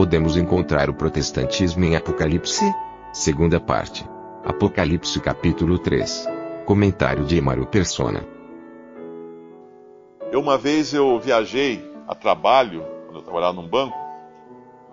Podemos encontrar o protestantismo em Apocalipse? Segunda parte. Apocalipse capítulo 3. Comentário de Emaro Persona. Eu uma vez eu viajei a trabalho, quando eu trabalhava num banco,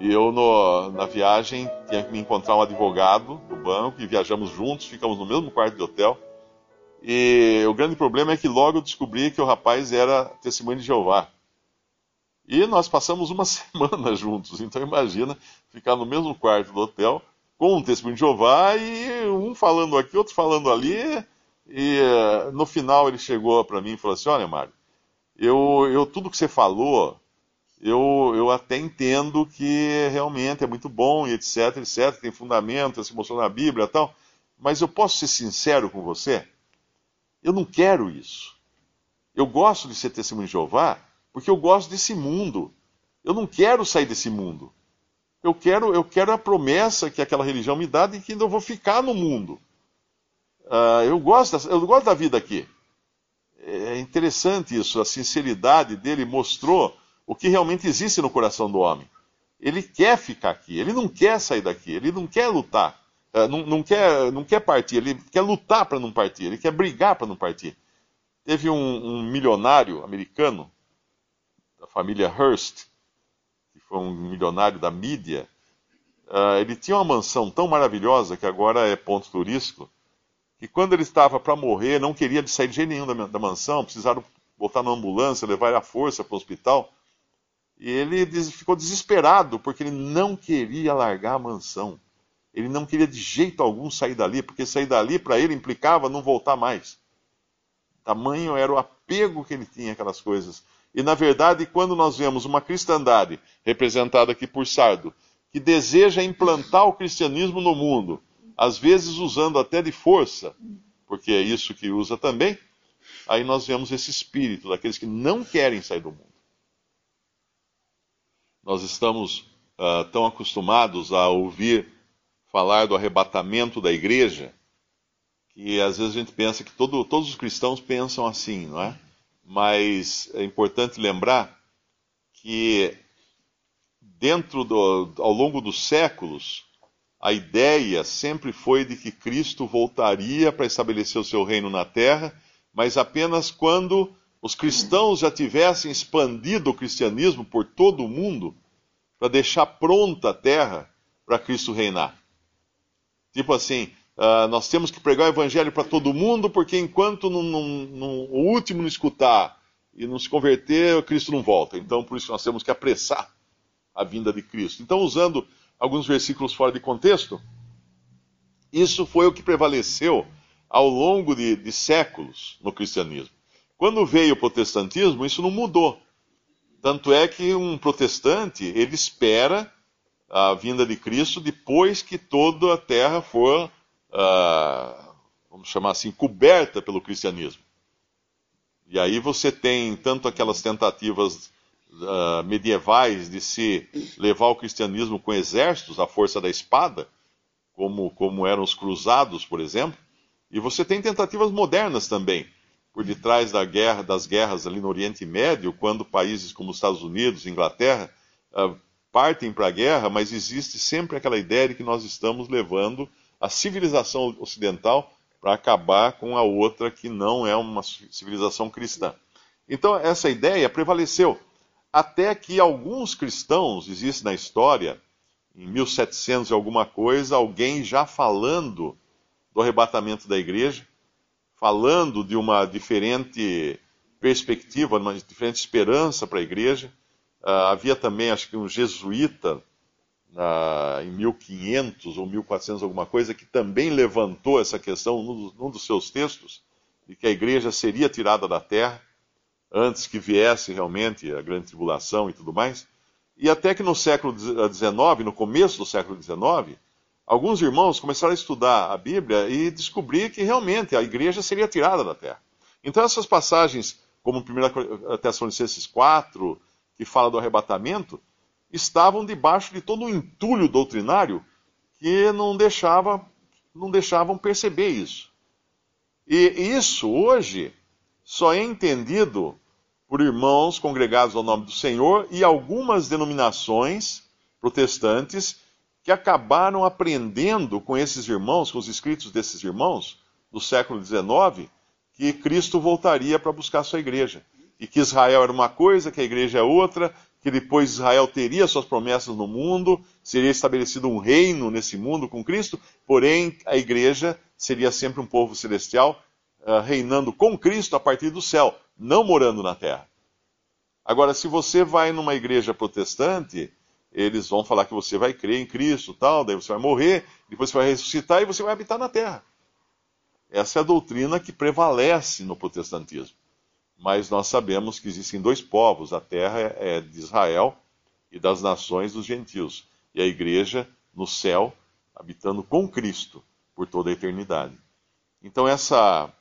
e eu no, na viagem tinha que me encontrar um advogado do banco e viajamos juntos, ficamos no mesmo quarto de hotel. E o grande problema é que logo eu descobri que o rapaz era testemunho de Jeová. E nós passamos uma semana juntos, então imagina ficar no mesmo quarto do hotel com um testemunho de Jeová e um falando aqui, outro falando ali. E uh, no final ele chegou para mim e falou assim: Olha, Mário, eu, eu tudo que você falou, eu, eu até entendo que realmente é muito bom e etc, etc, tem fundamento, se mostrou na Bíblia e tal, mas eu posso ser sincero com você? Eu não quero isso. Eu gosto de ser testemunho de Jeová porque eu gosto desse mundo. Eu não quero sair desse mundo. Eu quero, eu quero a promessa que aquela religião me dá de que eu vou ficar no mundo. Uh, eu, gosto, eu gosto da vida aqui. É interessante isso, a sinceridade dele mostrou o que realmente existe no coração do homem. Ele quer ficar aqui, ele não quer sair daqui, ele não quer lutar, é, não, não quer, não quer partir, ele quer lutar para não partir, ele quer brigar para não partir. Teve um, um, milionário americano, da família Hearst, que foi um milionário da mídia, uh, ele tinha uma mansão tão maravilhosa que agora é ponto turístico, que quando ele estava para morrer, não queria sair de jeito nenhum da, da mansão, precisaram botar na ambulância, levar ele à força para o hospital. E ele ficou desesperado, porque ele não queria largar a mansão. Ele não queria de jeito algum sair dali, porque sair dali para ele implicava não voltar mais. Tamanho era o apego que ele tinha àquelas coisas. E na verdade, quando nós vemos uma cristandade, representada aqui por Sardo, que deseja implantar o cristianismo no mundo, às vezes usando até de força, porque é isso que usa também, aí nós vemos esse espírito daqueles que não querem sair do mundo. Nós estamos uh, tão acostumados a ouvir falar do arrebatamento da igreja, que às vezes a gente pensa que todo, todos os cristãos pensam assim, não é? Mas é importante lembrar que dentro do, ao longo dos séculos, a ideia sempre foi de que Cristo voltaria para estabelecer o seu reino na terra, mas apenas quando os cristãos já tivessem expandido o cristianismo por todo o mundo, para deixar pronta a terra para Cristo reinar. Tipo assim, uh, nós temos que pregar o evangelho para todo mundo, porque enquanto não, não, não, o último não escutar e não se converter, Cristo não volta. Então, por isso nós temos que apressar a vinda de Cristo. Então, usando alguns versículos fora de contexto, isso foi o que prevaleceu ao longo de, de séculos no cristianismo. Quando veio o protestantismo, isso não mudou. Tanto é que um protestante, ele espera a vinda de Cristo depois que toda a terra for, uh, vamos chamar assim, coberta pelo cristianismo. E aí você tem tanto aquelas tentativas uh, medievais de se levar o cristianismo com exércitos, à força da espada, como, como eram os cruzados, por exemplo, e você tem tentativas modernas também, por detrás da guerra, das guerras ali no Oriente Médio, quando países como os Estados Unidos, Inglaterra, uh, partem para a guerra, mas existe sempre aquela ideia de que nós estamos levando a civilização ocidental para acabar com a outra que não é uma civilização cristã. Então, essa ideia prevaleceu até que alguns cristãos, existe na história, em 1700 e alguma coisa, alguém já falando do arrebatamento da igreja, falando de uma diferente perspectiva, uma diferente esperança para a igreja. Uh, havia também, acho que um jesuíta, uh, em 1500 ou 1400 alguma coisa, que também levantou essa questão num, num dos seus textos, de que a igreja seria tirada da terra antes que viesse realmente a grande tribulação e tudo mais. E até que no século XIX, no começo do século XIX, alguns irmãos começaram a estudar a Bíblia e descobrir que realmente a igreja seria tirada da terra. Então essas passagens, como 1 Tessalonicenses 4, que fala do arrebatamento, estavam debaixo de todo um entulho doutrinário que não deixava não deixavam perceber isso. E isso hoje só é entendido por irmãos congregados ao nome do Senhor e algumas denominações protestantes que acabaram aprendendo com esses irmãos, com os escritos desses irmãos do século XIX, que Cristo voltaria para buscar sua igreja. E que Israel era uma coisa, que a igreja é outra, que depois Israel teria suas promessas no mundo, seria estabelecido um reino nesse mundo com Cristo, porém a igreja seria sempre um povo celestial, uh, reinando com Cristo a partir do céu, não morando na terra. Agora, se você vai numa igreja protestante, eles vão falar que você vai crer em Cristo, tal, daí você vai morrer, depois você vai ressuscitar e você vai habitar na terra. Essa é a doutrina que prevalece no protestantismo mas nós sabemos que existem dois povos: a terra é de Israel e das nações dos gentios, e a igreja no céu, habitando com Cristo por toda a eternidade. Então essa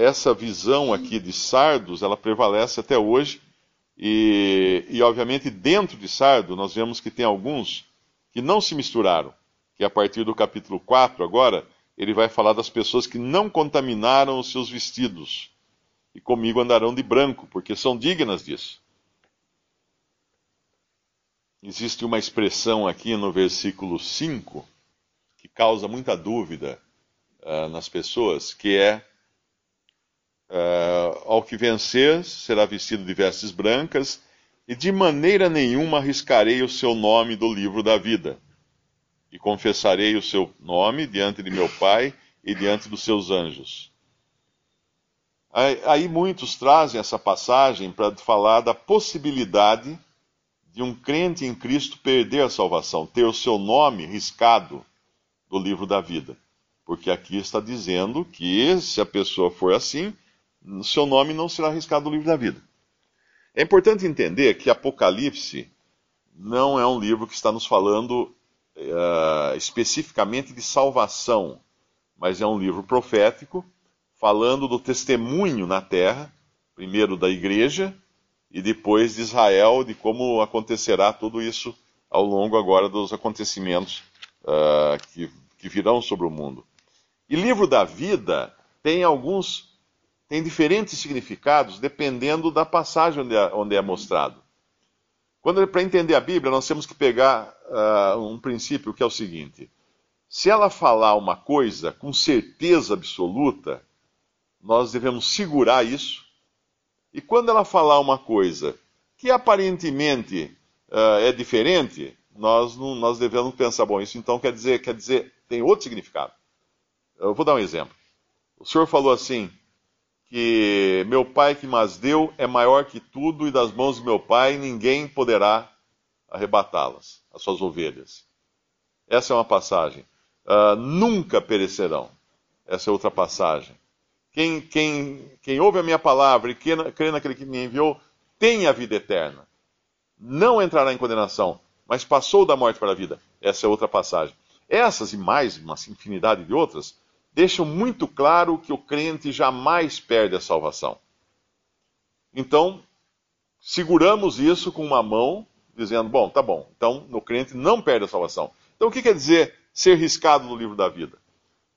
essa visão aqui de Sardos, ela prevalece até hoje, e, e obviamente dentro de Sardo nós vemos que tem alguns que não se misturaram, que a partir do capítulo 4 agora, ele vai falar das pessoas que não contaminaram os seus vestidos e comigo andarão de branco, porque são dignas disso. Existe uma expressão aqui no versículo 5 que causa muita dúvida uh, nas pessoas, que é uh, ao que vencer será vestido de vestes brancas, e de maneira nenhuma arriscarei o seu nome do livro da vida. E confessarei o seu nome diante de meu Pai e diante dos seus anjos. Aí muitos trazem essa passagem para falar da possibilidade de um crente em Cristo perder a salvação, ter o seu nome riscado do livro da vida. Porque aqui está dizendo que se a pessoa for assim, seu nome não será riscado do livro da vida. É importante entender que Apocalipse não é um livro que está nos falando uh, especificamente de salvação, mas é um livro profético falando do testemunho na terra, primeiro da igreja e depois de Israel, de como acontecerá tudo isso ao longo agora dos acontecimentos uh, que, que virão sobre o mundo. E livro da vida tem alguns, tem diferentes significados dependendo da passagem onde é, onde é mostrado. Quando para entender a Bíblia nós temos que pegar uh, um princípio que é o seguinte: se ela falar uma coisa com certeza absoluta, nós devemos segurar isso. E quando ela falar uma coisa que aparentemente uh, é diferente, nós, não, nós devemos pensar, bom, isso então quer dizer, quer dizer, tem outro significado. Eu vou dar um exemplo. O senhor falou assim, que meu pai que mas deu é maior que tudo, e das mãos de meu pai ninguém poderá arrebatá-las, as suas ovelhas. Essa é uma passagem. Uh, nunca perecerão. Essa é outra passagem. Quem, quem, quem ouve a minha palavra e crê naquele que me enviou, tem a vida eterna. Não entrará em condenação, mas passou da morte para a vida. Essa é outra passagem. Essas e mais uma infinidade de outras deixam muito claro que o crente jamais perde a salvação. Então, seguramos isso com uma mão, dizendo: bom, tá bom, então o crente não perde a salvação. Então, o que quer dizer ser riscado no livro da vida?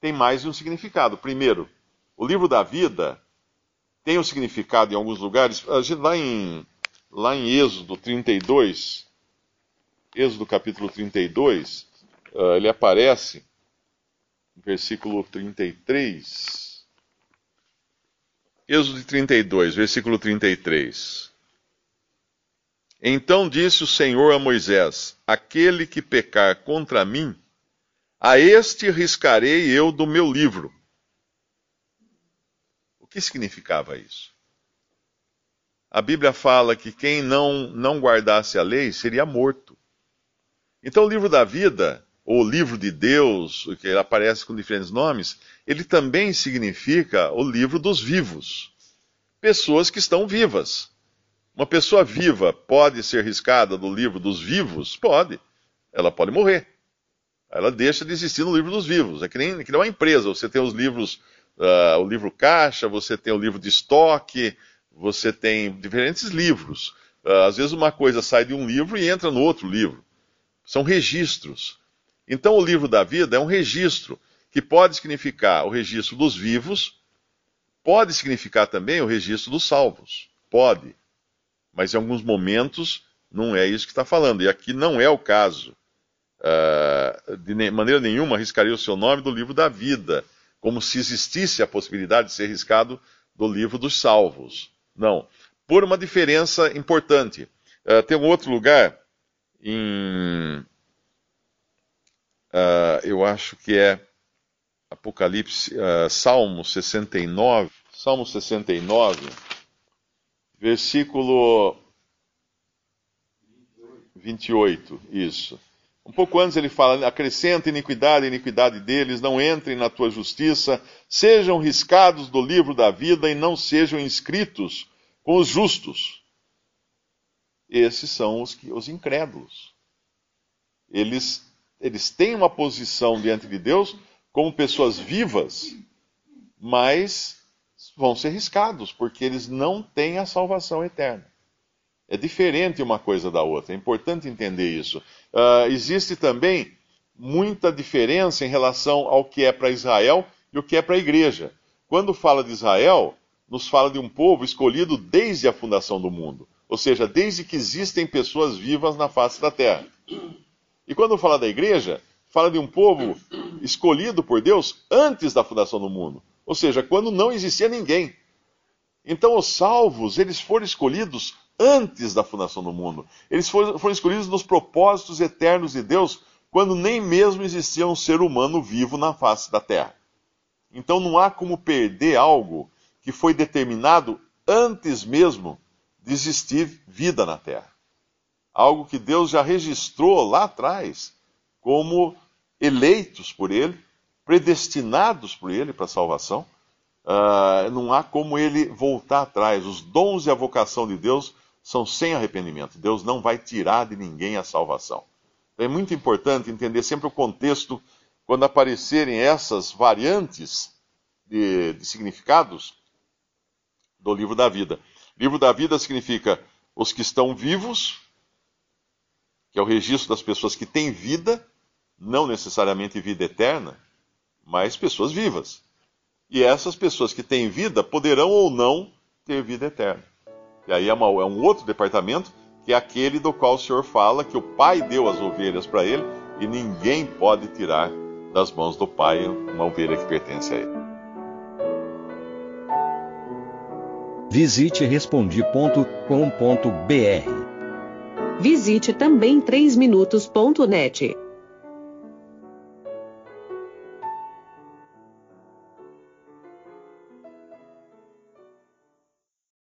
Tem mais de um significado. Primeiro, o livro da vida tem um significado em alguns lugares. Lá em, lá em Êxodo 32, Êxodo capítulo 32, uh, ah, ele aparece, versículo 33. Êxodo 32, versículo 33. Então disse o Senhor a Moisés: Aquele que pecar contra mim, a este riscarei eu do meu livro que significava isso? A Bíblia fala que quem não, não guardasse a lei seria morto. Então, o livro da vida, ou livro de Deus, que aparece com diferentes nomes, ele também significa o livro dos vivos. pessoas que estão vivas. Uma pessoa viva pode ser riscada do livro dos vivos? Pode. Ela pode morrer. Ela deixa de existir no livro dos vivos. É que nem, que nem uma empresa. Você tem os livros, uh, o livro caixa, você tem o livro de estoque, você tem diferentes livros. Uh, às vezes uma coisa sai de um livro e entra no outro livro. São registros. Então o livro da vida é um registro que pode significar o registro dos vivos, pode significar também o registro dos salvos. Pode. Mas em alguns momentos não é isso que está falando. E aqui não é o caso. Uh, de maneira nenhuma arriscaria o seu nome do livro da vida, como se existisse a possibilidade de ser riscado do livro dos salvos. Não. Por uma diferença importante. Uh, tem um outro lugar em. Uh, eu acho que é Apocalipse, uh, Salmo 69, Salmo 69, versículo 28, isso. Um pouco antes ele fala: acrescenta iniquidade, iniquidade deles, não entrem na tua justiça, sejam riscados do livro da vida e não sejam inscritos com os justos. Esses são os, os incrédulos. Eles, eles têm uma posição diante de Deus como pessoas vivas, mas vão ser riscados, porque eles não têm a salvação eterna. É diferente uma coisa da outra, é importante entender isso. Uh, existe também muita diferença em relação ao que é para Israel e o que é para a igreja. Quando fala de Israel, nos fala de um povo escolhido desde a fundação do mundo, ou seja, desde que existem pessoas vivas na face da terra. E quando fala da igreja, fala de um povo escolhido por Deus antes da fundação do mundo, ou seja, quando não existia ninguém. Então os salvos, eles foram escolhidos antes da fundação do mundo. Eles foram, foram escolhidos nos propósitos eternos de Deus, quando nem mesmo existia um ser humano vivo na face da terra. Então não há como perder algo que foi determinado antes mesmo de existir vida na terra. Algo que Deus já registrou lá atrás como eleitos por Ele, predestinados por Ele para a salvação. Uh, não há como ele voltar atrás. Os dons e a vocação de Deus são sem arrependimento. Deus não vai tirar de ninguém a salvação. Então, é muito importante entender sempre o contexto quando aparecerem essas variantes de, de significados do livro da vida. Livro da vida significa os que estão vivos, que é o registro das pessoas que têm vida, não necessariamente vida eterna, mas pessoas vivas. E essas pessoas que têm vida poderão ou não ter vida eterna. E aí é, uma, é um outro departamento, que é aquele do qual o Senhor fala que o Pai deu as ovelhas para ele e ninguém pode tirar das mãos do Pai uma ovelha que pertence a ele. Visite respondi.com.br. Visite também 3minutos.net.